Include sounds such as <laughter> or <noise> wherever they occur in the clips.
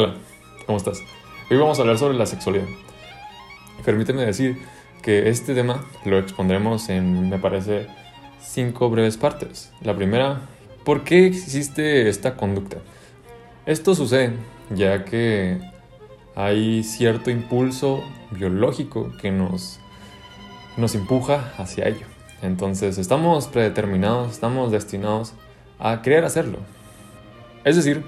Hola, ¿cómo estás? Hoy vamos a hablar sobre la sexualidad. Permíteme decir que este tema lo expondremos en, me parece, cinco breves partes. La primera, ¿por qué existe esta conducta? Esto sucede ya que hay cierto impulso biológico que nos, nos empuja hacia ello. Entonces estamos predeterminados, estamos destinados a querer hacerlo. Es decir,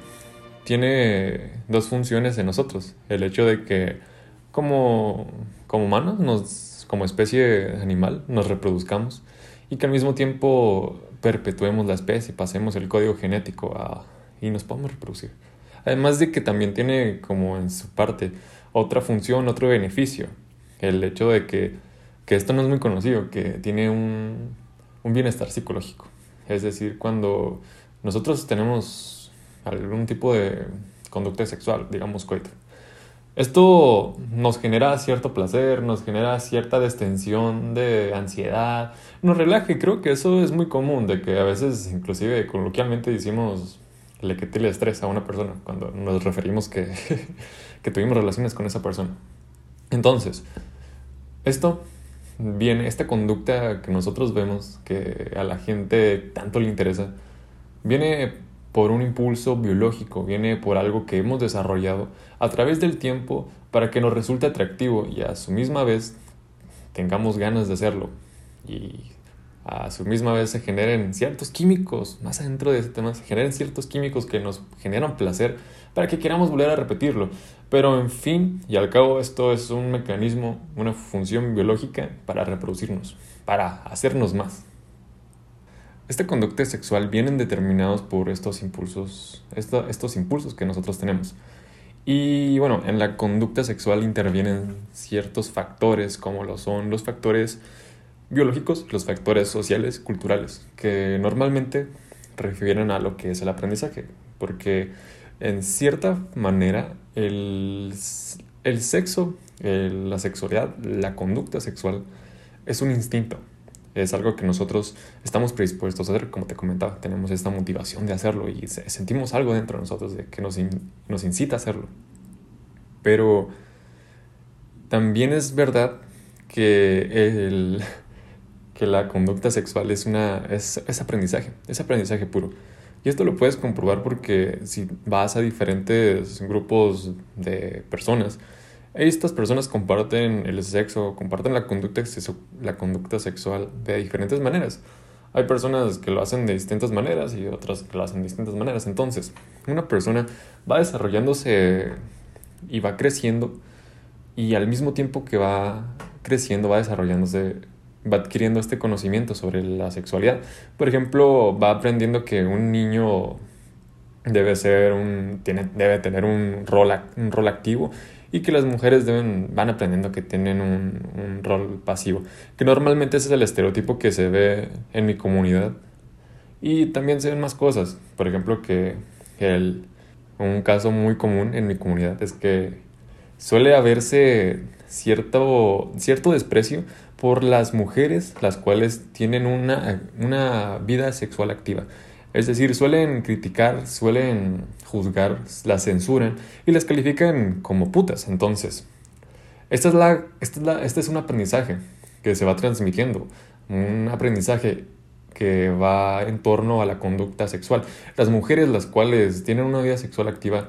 tiene dos funciones en nosotros. El hecho de que como, como humanos, nos, como especie animal, nos reproduzcamos y que al mismo tiempo perpetuemos la especie, pasemos el código genético a, y nos podamos reproducir. Además de que también tiene como en su parte otra función, otro beneficio. El hecho de que, que esto no es muy conocido, que tiene un, un bienestar psicológico. Es decir, cuando nosotros tenemos algún tipo de conducta sexual, digamos coito, esto nos genera cierto placer, nos genera cierta destensión de ansiedad, nos relaja y creo que eso es muy común, de que a veces inclusive coloquialmente decimos le quité el estrés a una persona cuando nos referimos que, <laughs> que tuvimos relaciones con esa persona. Entonces, esto viene, esta conducta que nosotros vemos, que a la gente tanto le interesa, viene por un impulso biológico, viene por algo que hemos desarrollado a través del tiempo para que nos resulte atractivo y a su misma vez tengamos ganas de hacerlo y a su misma vez se generen ciertos químicos, más adentro de ese tema, se generen ciertos químicos que nos generan placer para que queramos volver a repetirlo. Pero en fin y al cabo esto es un mecanismo, una función biológica para reproducirnos, para hacernos más. Esta conducta sexual vienen determinados por estos impulsos, estos impulsos que nosotros tenemos. Y bueno, en la conducta sexual intervienen ciertos factores como lo son los factores biológicos, los factores sociales, culturales, que normalmente refieren a lo que es el aprendizaje, porque en cierta manera el, el sexo, la sexualidad, la conducta sexual es un instinto es algo que nosotros estamos predispuestos a hacer, como te comentaba, tenemos esta motivación de hacerlo y sentimos algo dentro de nosotros de que nos, nos incita a hacerlo. Pero también es verdad que, el, que la conducta sexual es, una, es, es aprendizaje, es aprendizaje puro. Y esto lo puedes comprobar porque si vas a diferentes grupos de personas, estas personas comparten el sexo, comparten la conducta, la conducta sexual de diferentes maneras. Hay personas que lo hacen de distintas maneras y otras que lo hacen de distintas maneras. Entonces, una persona va desarrollándose y va creciendo y al mismo tiempo que va creciendo, va desarrollándose, va adquiriendo este conocimiento sobre la sexualidad. Por ejemplo, va aprendiendo que un niño debe ser un tiene debe tener un rol un rol activo y que las mujeres deben, van aprendiendo que tienen un, un rol pasivo, que normalmente ese es el estereotipo que se ve en mi comunidad. Y también se ven más cosas, por ejemplo que el, un caso muy común en mi comunidad es que suele haberse cierto, cierto desprecio por las mujeres las cuales tienen una, una vida sexual activa. Es decir, suelen criticar, suelen juzgar, las censuran y las califican como putas. Entonces, esta es la, esta es la, este es un aprendizaje que se va transmitiendo, un aprendizaje que va en torno a la conducta sexual. Las mujeres las cuales tienen una vida sexual activa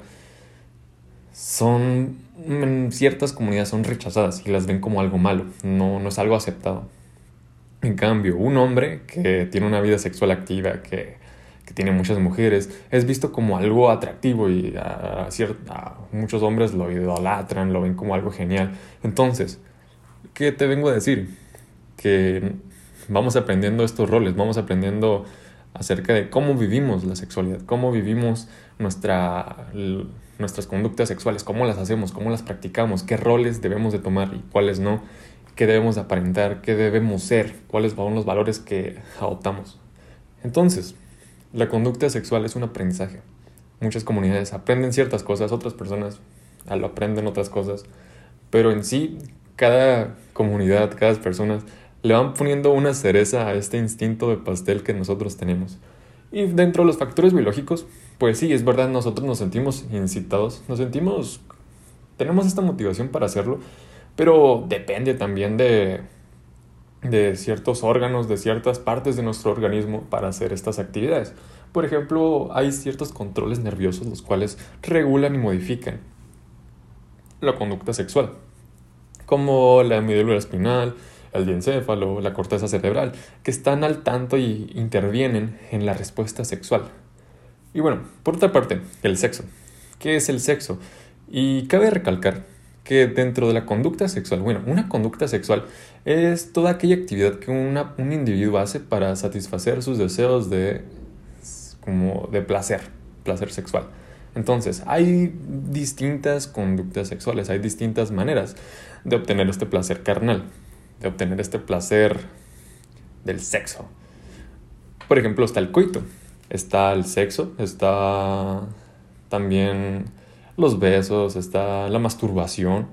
son en ciertas comunidades son rechazadas y las ven como algo malo, no, no es algo aceptado. En cambio, un hombre que tiene una vida sexual activa, que que tiene muchas mujeres, es visto como algo atractivo y a, muchos hombres lo idolatran, lo ven como algo genial. Entonces, ¿qué te vengo a decir? Que vamos aprendiendo estos roles, vamos aprendiendo acerca de cómo vivimos la sexualidad, cómo vivimos nuestra, nuestras conductas sexuales, cómo las hacemos, cómo las practicamos, qué roles debemos de tomar y cuáles no, qué debemos aparentar, qué debemos ser, cuáles son los valores que adoptamos. Entonces, la conducta sexual es un aprendizaje. Muchas comunidades aprenden ciertas cosas, otras personas lo aprenden otras cosas, pero en sí cada comunidad, cada persona le van poniendo una cereza a este instinto de pastel que nosotros tenemos. Y dentro de los factores biológicos, pues sí, es verdad, nosotros nos sentimos incitados, nos sentimos, tenemos esta motivación para hacerlo, pero depende también de, de ciertos órganos, de ciertas partes de nuestro organismo para hacer estas actividades. Por ejemplo, hay ciertos controles nerviosos los cuales regulan y modifican la conducta sexual, como la medula espinal, el diencéfalo, la corteza cerebral, que están al tanto y intervienen en la respuesta sexual. Y bueno, por otra parte, el sexo. ¿Qué es el sexo? Y cabe recalcar que dentro de la conducta sexual, bueno, una conducta sexual es toda aquella actividad que un individuo hace para satisfacer sus deseos de, como de placer, placer sexual. Entonces, hay distintas conductas sexuales, hay distintas maneras de obtener este placer carnal, de obtener este placer del sexo. Por ejemplo, está el coito, está el sexo, está también los besos, está la masturbación.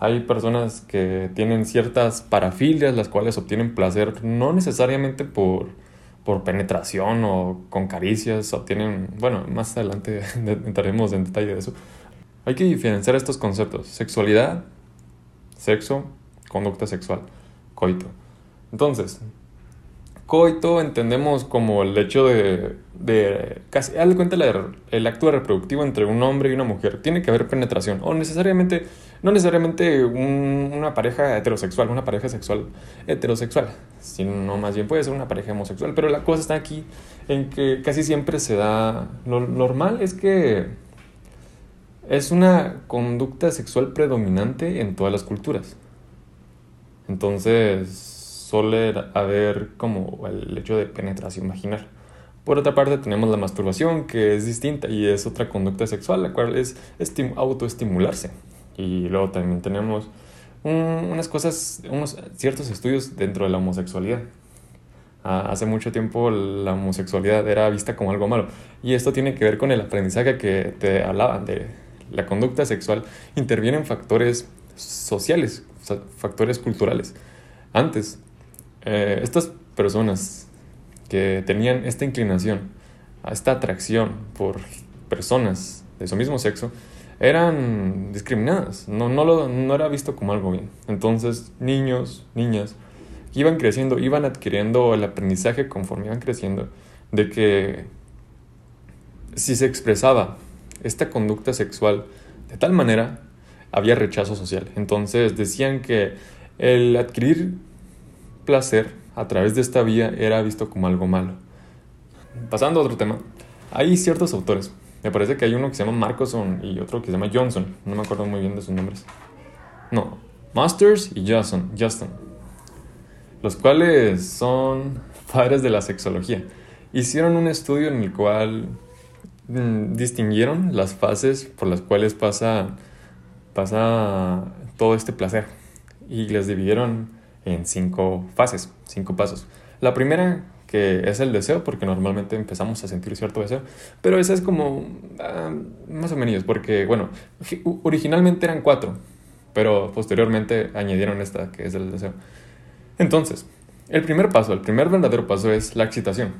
Hay personas que tienen ciertas parafilias, las cuales obtienen placer no necesariamente por, por penetración o con caricias, obtienen, bueno, más adelante <laughs> entraremos en detalle de eso. Hay que diferenciar estos conceptos, sexualidad, sexo, conducta sexual, coito. Entonces, coito entendemos como el hecho de, de casi, de cuenta el acto reproductivo entre un hombre y una mujer. Tiene que haber penetración, o necesariamente, no necesariamente una pareja heterosexual, una pareja sexual heterosexual, sino más bien puede ser una pareja homosexual. Pero la cosa está aquí en que casi siempre se da, lo normal es que es una conducta sexual predominante en todas las culturas. Entonces, suele haber como el hecho de penetración vaginal. Por otra parte tenemos la masturbación, que es distinta y es otra conducta sexual, la cual es autoestimularse. Y luego también tenemos unas cosas, unos ciertos estudios dentro de la homosexualidad. hace mucho tiempo la homosexualidad era vista como algo malo. Y esto tiene que ver con el aprendizaje que te hablaban de la conducta sexual. Intervienen factores sociales, factores culturales. Antes, eh, estas personas que tenían esta inclinación, esta atracción por personas de su mismo sexo, eran discriminadas, no, no, lo, no era visto como algo bien. Entonces, niños, niñas, iban creciendo, iban adquiriendo el aprendizaje conforme iban creciendo, de que si se expresaba esta conducta sexual de tal manera, había rechazo social. Entonces decían que el adquirir placer a través de esta vía era visto como algo malo. Pasando a otro tema, hay ciertos autores. Me parece que hay uno que se llama Marcoson y otro que se llama Johnson. No me acuerdo muy bien de sus nombres. No, Masters y Justin, Justin. Los cuales son <laughs> padres de la sexología. Hicieron un estudio en el cual mm, distinguieron las fases por las cuales pasa, pasa todo este placer. Y les dividieron en cinco fases, cinco pasos. La primera, que es el deseo, porque normalmente empezamos a sentir cierto deseo, pero esa es como ah, más o menos, porque, bueno, originalmente eran cuatro, pero posteriormente añadieron esta, que es el deseo. Entonces, el primer paso, el primer verdadero paso es la excitación.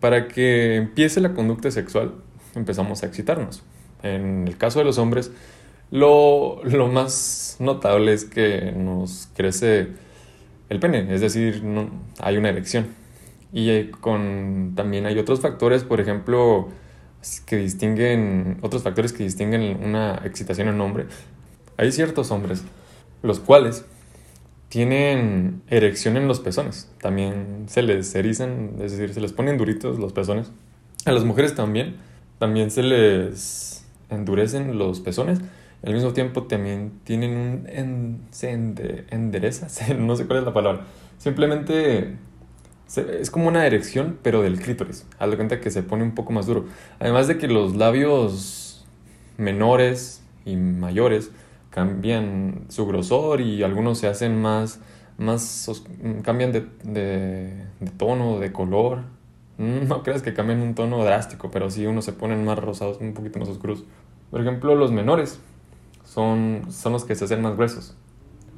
Para que empiece la conducta sexual, empezamos a excitarnos. En el caso de los hombres, lo, más notable es que nos crece el pene, es decir, no, hay una erección. Y eh, con, también hay otros factores, por ejemplo, que distinguen, otros factores que distinguen una excitación en hombre. Hay ciertos hombres, los cuales tienen erección en los pezones. También se les erizan, es decir, se les ponen duritos los pezones. A las mujeres también. También se les endurecen los pezones al mismo tiempo también tienen un en, se endereza, <laughs> no sé cuál es la palabra. Simplemente es como una erección, pero del clítoris. Haz de cuenta que se pone un poco más duro. Además de que los labios menores y mayores cambian su grosor y algunos se hacen más, más cambian de, de, de tono, de color. No creas que cambien un tono drástico, pero sí unos se ponen más rosados, un poquito más oscuros. Por ejemplo, los menores son, son los que se hacen más gruesos.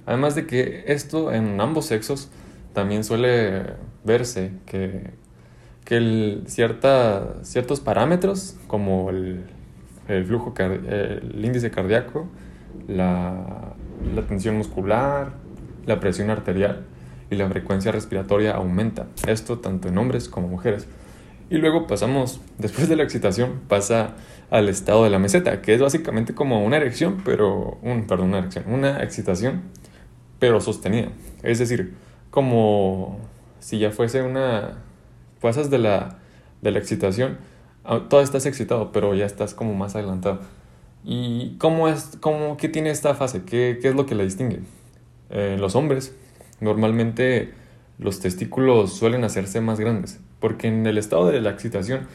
Además de que esto en ambos sexos también suele verse que, que cierta, ciertos parámetros como el, el flujo, el índice cardíaco, la, la tensión muscular, la presión arterial y la frecuencia respiratoria aumenta. Esto tanto en hombres como mujeres. Y luego pasamos, después de la excitación, pasa al estado de la meseta, que es básicamente como una erección, pero un, perdón, una erección, una excitación, pero sostenida. Es decir, como si ya fuese una pasas de la, de la excitación, todavía estás excitado, pero ya estás como más adelantado. ¿Y cómo es, cómo, qué tiene esta fase? ¿Qué, qué es lo que la distingue? Eh, los hombres, normalmente los testículos suelen hacerse más grandes, porque en el estado de la excitación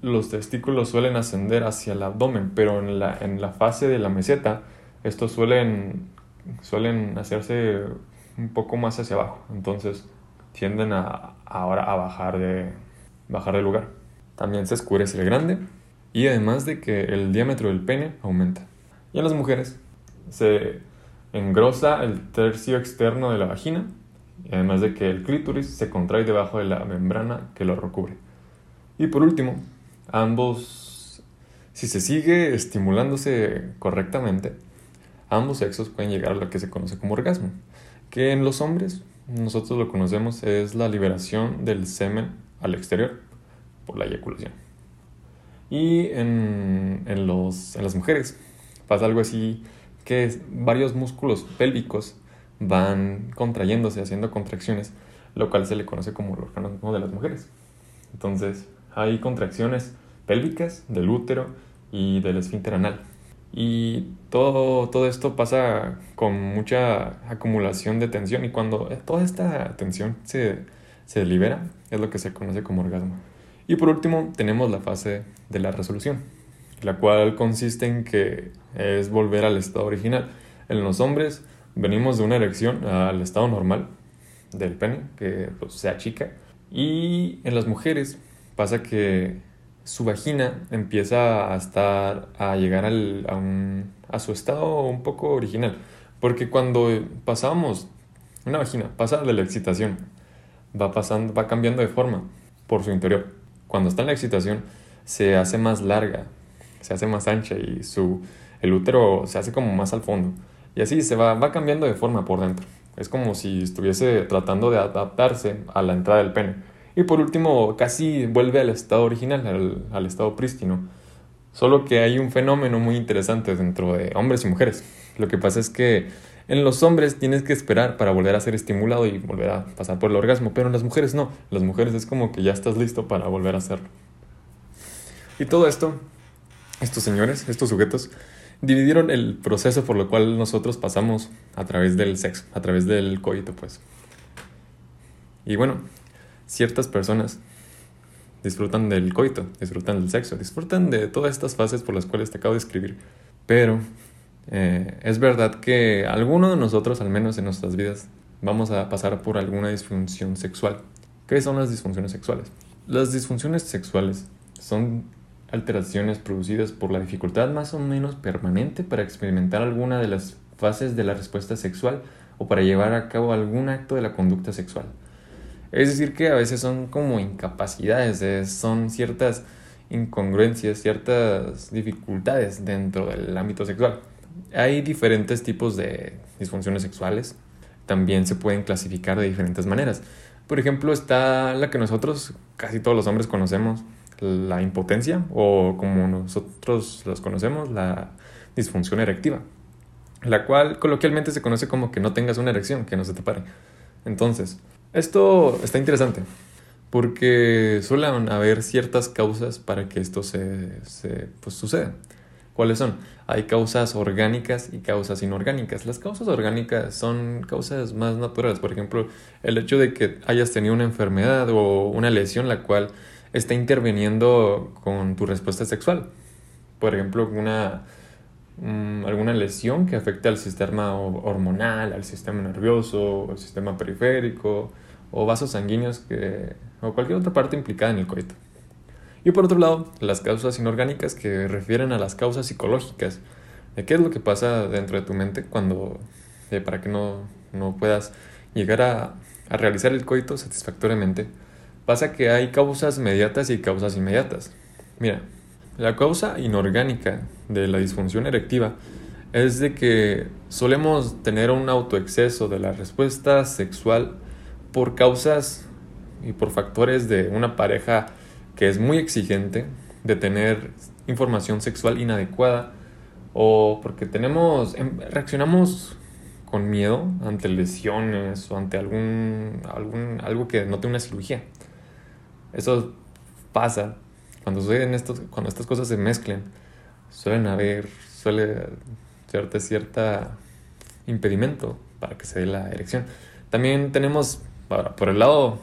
los testículos suelen ascender hacia el abdomen, pero en la, en la fase de la meseta estos suelen, suelen hacerse un poco más hacia abajo. Entonces tienden a, ahora a bajar de, bajar de lugar. También se escurece el grande y además de que el diámetro del pene aumenta. Y en las mujeres se engrosa el tercio externo de la vagina, además de que el clítoris se contrae debajo de la membrana que lo recubre. Y por último, ambos, si se sigue estimulándose correctamente, ambos sexos pueden llegar a lo que se conoce como orgasmo, que en los hombres nosotros lo conocemos es la liberación del semen al exterior por la eyaculación. Y en, en, los, en las mujeres pasa algo así que varios músculos pélvicos van contrayéndose, haciendo contracciones, lo cual se le conoce como el organismo de las mujeres. Entonces, hay contracciones pélvicas del útero y del esfínter anal. Y todo, todo esto pasa con mucha acumulación de tensión y cuando toda esta tensión se, se libera es lo que se conoce como orgasmo. Y por último tenemos la fase de la resolución, la cual consiste en que es volver al estado original. En los hombres venimos de una erección al estado normal del pene, que pues, se achica. Y en las mujeres pasa que su vagina empieza a estar, a llegar al, a, un, a su estado un poco original. Porque cuando pasamos, una vagina pasa de la excitación, va pasando, va cambiando de forma por su interior. Cuando está en la excitación, se hace más larga, se hace más ancha y su, el útero se hace como más al fondo. Y así se va, va cambiando de forma por dentro. Es como si estuviese tratando de adaptarse a la entrada del pene. Y por último, casi vuelve al estado original, al, estado prístino. Solo que hay un fenómeno muy interesante dentro de hombres y mujeres. Lo que pasa es que en los hombres tienes que esperar para volver a ser estimulado y volver a pasar por el orgasmo, pero en las mujeres no. Las mujeres es como que ya estás listo para volver a hacerlo. Y todo esto, estos señores, estos sujetos, dividieron el proceso por lo cual nosotros pasamos a través del sexo, a través del coito, pues. Y bueno, ciertas personas disfrutan del coito, disfrutan del sexo, disfrutan de todas estas fases por las cuales te acabo de escribir. Pero eh, es verdad que alguno de nosotros, al menos en nuestras vidas, vamos a pasar por alguna disfunción sexual. ¿Qué son las disfunciones sexuales? Las disfunciones sexuales son alteraciones producidas por la dificultad más o menos permanente para experimentar alguna de las fases de la respuesta sexual o para llevar a cabo algún acto de la conducta sexual. Es decir, que a veces son como incapacidades, eh, son ciertas incongruencias, ciertas dificultades dentro del ámbito sexual. Hay diferentes tipos de disfunciones sexuales, también se pueden clasificar de diferentes maneras. Por ejemplo, está la que nosotros, casi todos los hombres conocemos, la impotencia o como nosotros los conocemos, la disfunción erectiva, la cual coloquialmente se conoce como que no tengas una erección, que no se te pare. Entonces, esto está interesante porque suelen haber ciertas causas para que esto se, se pues, suceda. ¿Cuáles son? Hay causas orgánicas y causas inorgánicas. Las causas orgánicas son causas más naturales. Por ejemplo, el hecho de que hayas tenido una enfermedad o una lesión la cual está interviniendo con tu respuesta sexual. Por ejemplo, una, mm, alguna lesión que afecte al sistema hormonal, al sistema nervioso, al sistema periférico, o vasos sanguíneos que, o cualquier otra parte implicada en el coito. Y por otro lado, las causas inorgánicas que refieren a las causas psicológicas, de qué es lo que pasa dentro de tu mente cuando, eh, para que no, no puedas llegar a, a, realizar el coito satisfactoriamente, Pasa que hay causas mediatas y causas inmediatas. Mira, la causa inorgánica de la disfunción erectiva es de que solemos tener un autoexceso de la respuesta sexual por causas y por factores de una pareja que es muy exigente, de tener información sexual inadecuada o porque tenemos em, reaccionamos con miedo ante lesiones o ante algún, algún algo que no tiene una cirugía. Eso pasa cuando suceden estos, cuando estas cosas se mezclan. Suelen haber, suele ser cierta impedimento para que se dé la erección. También tenemos, por el lado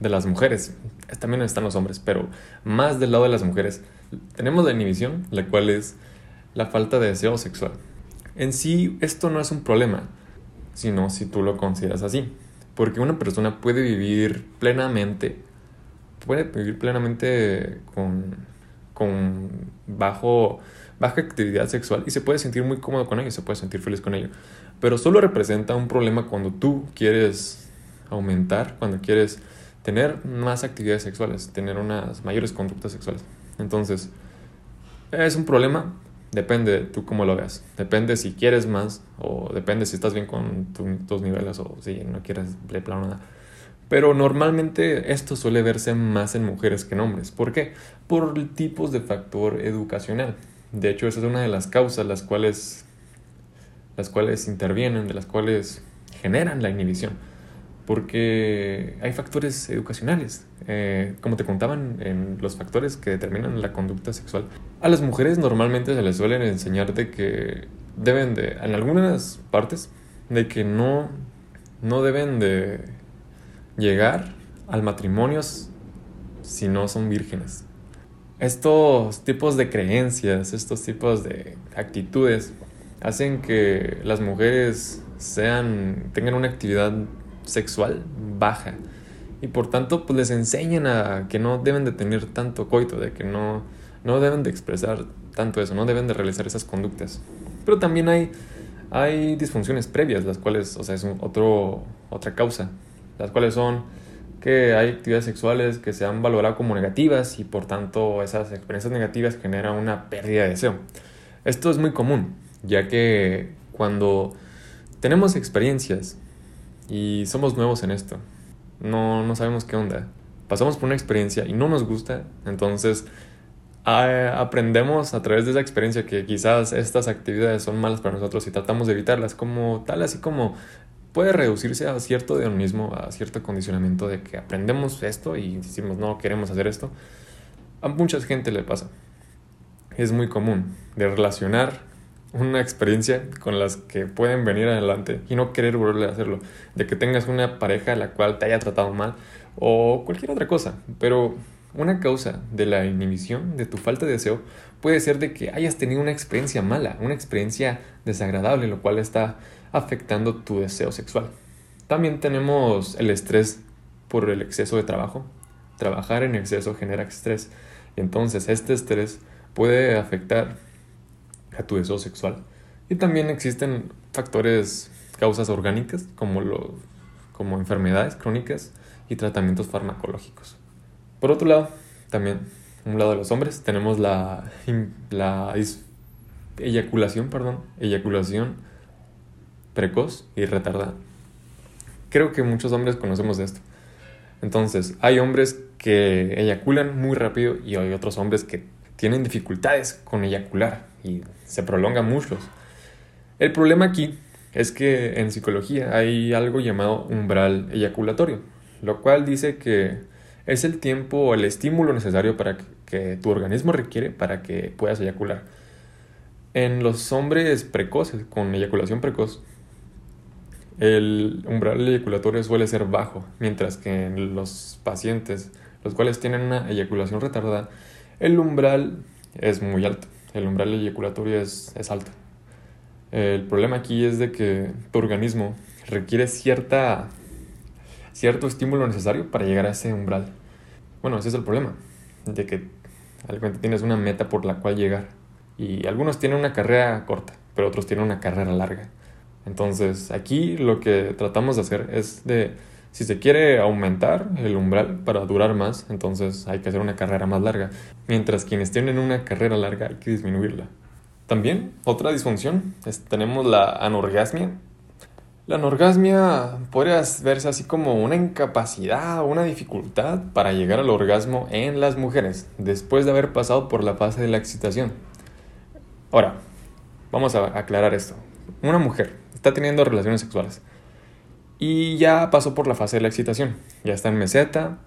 de las mujeres, también están los hombres, pero más del lado de las mujeres, tenemos la inhibición, la cual es la falta de deseo sexual. En sí, esto no es un problema, sino si tú lo consideras así. Porque una persona puede vivir plenamente, puede vivir plenamente con, con bajo, baja actividad sexual y se puede sentir muy cómodo con ello, se puede sentir feliz con ello. Pero solo representa un problema cuando tú quieres aumentar, cuando quieres tener más actividades sexuales, tener unas mayores conductas sexuales. Entonces, es un problema, depende de tú cómo lo veas. Depende si quieres más o depende si estás bien con tus niveles o si no quieres de plano nada. Pero normalmente esto suele verse más en mujeres que en hombres. ¿Por qué? Por tipos de factor educacional. De hecho, esa es una de las causas las cuales, las cuales intervienen, de las cuales generan la inhibición porque hay factores educacionales, eh, como te contaban en los factores que determinan la conducta sexual. A las mujeres normalmente se les suelen enseñar de que deben de, en algunas partes, de que no, no deben de llegar al matrimonio si no son vírgenes. Estos tipos de creencias, estos tipos de actitudes hacen que las mujeres sean, tengan una actividad sexual baja. Y por tanto, pues les enseñan a que no deben de tener tanto coito, de que no, no deben de expresar tanto eso, no deben de realizar esas conductas. Pero también hay, hay disfunciones previas, las cuales, o sea, es otro, otra causa, las cuales son que hay actividades sexuales que se han valorado como negativas y por tanto esas experiencias negativas generan una pérdida de deseo. Esto es muy común, ya que cuando tenemos experiencias y somos nuevos en esto. No, no sabemos qué onda. Pasamos por una experiencia y no nos gusta, entonces aprendemos a través de esa experiencia que quizás estas actividades son malas para nosotros y tratamos de evitarlas como tal, así como puede reducirse a cierto hedonismo, a cierto condicionamiento de que aprendemos esto y decimos no queremos hacer esto. A mucha gente le pasa. Es muy común de relacionar una experiencia con las que pueden venir adelante y no querer volver a hacerlo. De que tengas una pareja la cual te haya tratado mal o cualquier otra cosa. Pero una causa de la inhibición, de tu falta de deseo, puede ser de que hayas tenido una experiencia mala, una experiencia desagradable, lo cual está afectando tu deseo sexual. También tenemos el estrés por el exceso de trabajo. Trabajar en exceso genera estrés. Y entonces este estrés puede afectar a tu deseo sexual. Y también existen factores, causas orgánicas, como, lo, como enfermedades crónicas y tratamientos farmacológicos. Por otro lado, también, un lado de los hombres, tenemos la, la eyaculación, perdón, eyaculación precoz y retardada. Creo que muchos hombres conocemos esto. Entonces, hay hombres que eyaculan muy rápido y hay otros hombres que tienen dificultades con eyacular y se prolonga mucho. El problema aquí es que en psicología hay algo llamado umbral eyaculatorio, lo cual dice que es el tiempo o el estímulo necesario para que, tu organismo requiere para que puedas eyacular. En los hombres precoces, con eyaculación precoz, el umbral eyaculatorio suele ser bajo, mientras que en los pacientes, los cuales tienen una eyaculación retardada, el umbral es muy alto, el umbral eyaculatorio es, es alto. El problema aquí es de que tu organismo requiere cierta, cierto estímulo necesario para llegar a ese umbral. Bueno, ese es el problema, de que al tienes una meta por la cual llegar. Y algunos tienen una carrera corta, pero otros tienen una carrera larga. Entonces, aquí lo que tratamos de hacer es de Si se quiere aumentar el umbral para durar más, entonces hay que hacer una carrera más larga. Mientras quienes tienen una carrera larga hay que disminuirla. También, otra disfunción, es, tenemos la anorgasmia. La anorgasmia podría verse así como una incapacidad o una dificultad para llegar al orgasmo en las mujeres después de haber pasado por la fase de la excitación. Ahora, vamos a aclarar esto. Una mujer está teniendo relaciones sexuales y ya pasó por la fase de la excitación. Ya está en meseta.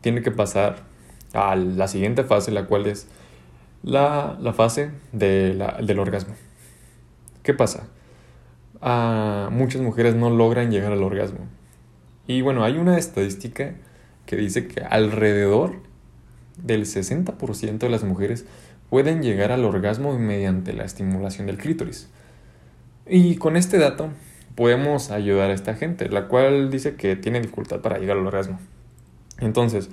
Tiene que pasar a la siguiente fase, la cual es la, fase del orgasmo. ¿Qué pasa? A muchas mujeres no logran llegar al orgasmo. Y bueno, hay una estadística que dice que alrededor del 60% de las mujeres pueden llegar al orgasmo mediante la estimulación del clítoris. Y con este dato podemos ayudar a esta gente, la cual dice que tiene dificultad para llegar al orgasmo. Entonces,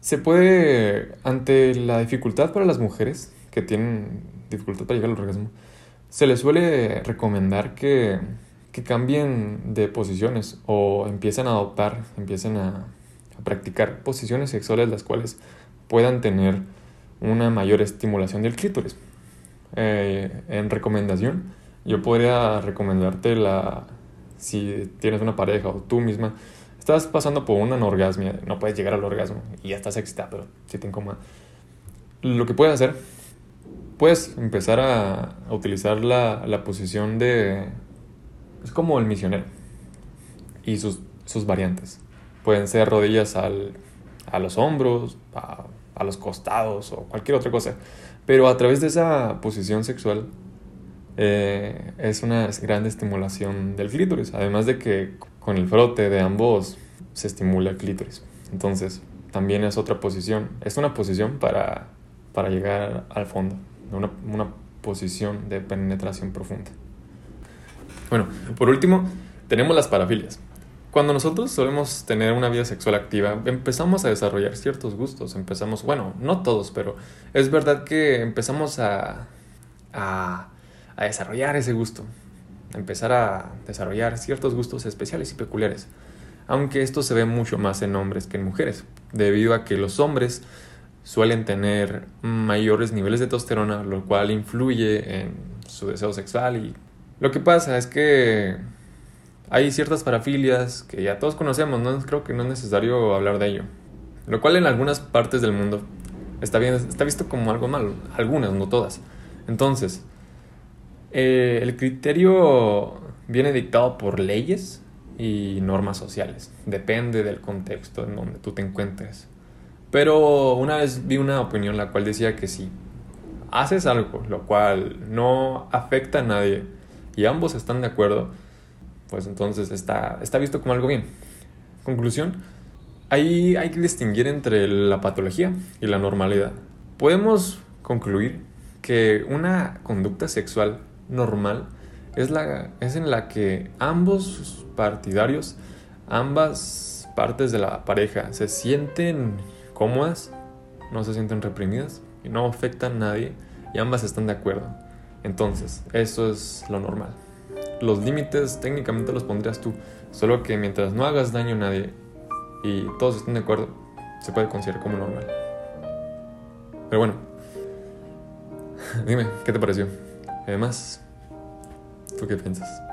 se puede, ante la dificultad para las mujeres que tienen dificultad para llegar al orgasmo, se les suele recomendar que, que cambien de posiciones o empiecen a adoptar, empiecen a, a practicar posiciones sexuales las cuales puedan tener una mayor estimulación del clítoris. Eh, en recomendación, yo podría recomendarte la, si tienes una pareja o tú misma, estás pasando por una anorgasmia, no puedes llegar al orgasmo y ya estás excitada, pero si te incomoda. Lo que puedes hacer, puedes empezar a, utilizar la, la, posición de... Es como el misionero y sus, sus variantes. Pueden ser rodillas al, a los hombros, a, a los costados o cualquier otra cosa. Pero a través de esa posición sexual eh, es una gran estimulación del clítoris, además de que con el frote de ambos se estimula el clítoris. Entonces, también es otra posición, es una posición para, para llegar al fondo, una, una posición de penetración profunda. Bueno, por último, tenemos las parafilias. Cuando nosotros solemos tener una vida sexual activa, empezamos a desarrollar ciertos gustos, empezamos, bueno, no todos, pero es verdad que empezamos a, a a desarrollar ese gusto, empezar a desarrollar ciertos gustos especiales y peculiares, aunque esto se ve mucho más en hombres que en mujeres, debido a que los hombres suelen tener mayores niveles de testosterona, lo cual influye en su deseo sexual y lo que pasa es que hay ciertas parafilias que ya todos conocemos, no creo que no es necesario hablar de ello, lo cual en algunas partes del mundo está bien está visto como algo malo, algunas, no todas. Entonces, eh, el criterio viene dictado por leyes y normas sociales. Depende del contexto en donde tú te encuentres. Pero una vez vi una opinión la cual decía que si haces algo lo cual no afecta a nadie y ambos están de acuerdo, pues entonces está, está visto como algo bien. Conclusión, ahí hay que distinguir entre la patología y la normalidad. Podemos concluir que una conducta sexual normal es, la, es en la que ambos partidarios, ambas partes de la pareja se sienten cómodas, no se sienten reprimidas y no afectan a nadie y ambas están de acuerdo. Entonces, eso es lo normal. Los límites técnicamente los pondrías tú, solo que mientras no hagas daño a nadie y todos estén de acuerdo, se puede considerar como normal. Pero bueno, <laughs> dime, ¿qué te pareció? Además, ¿tú qué piensas?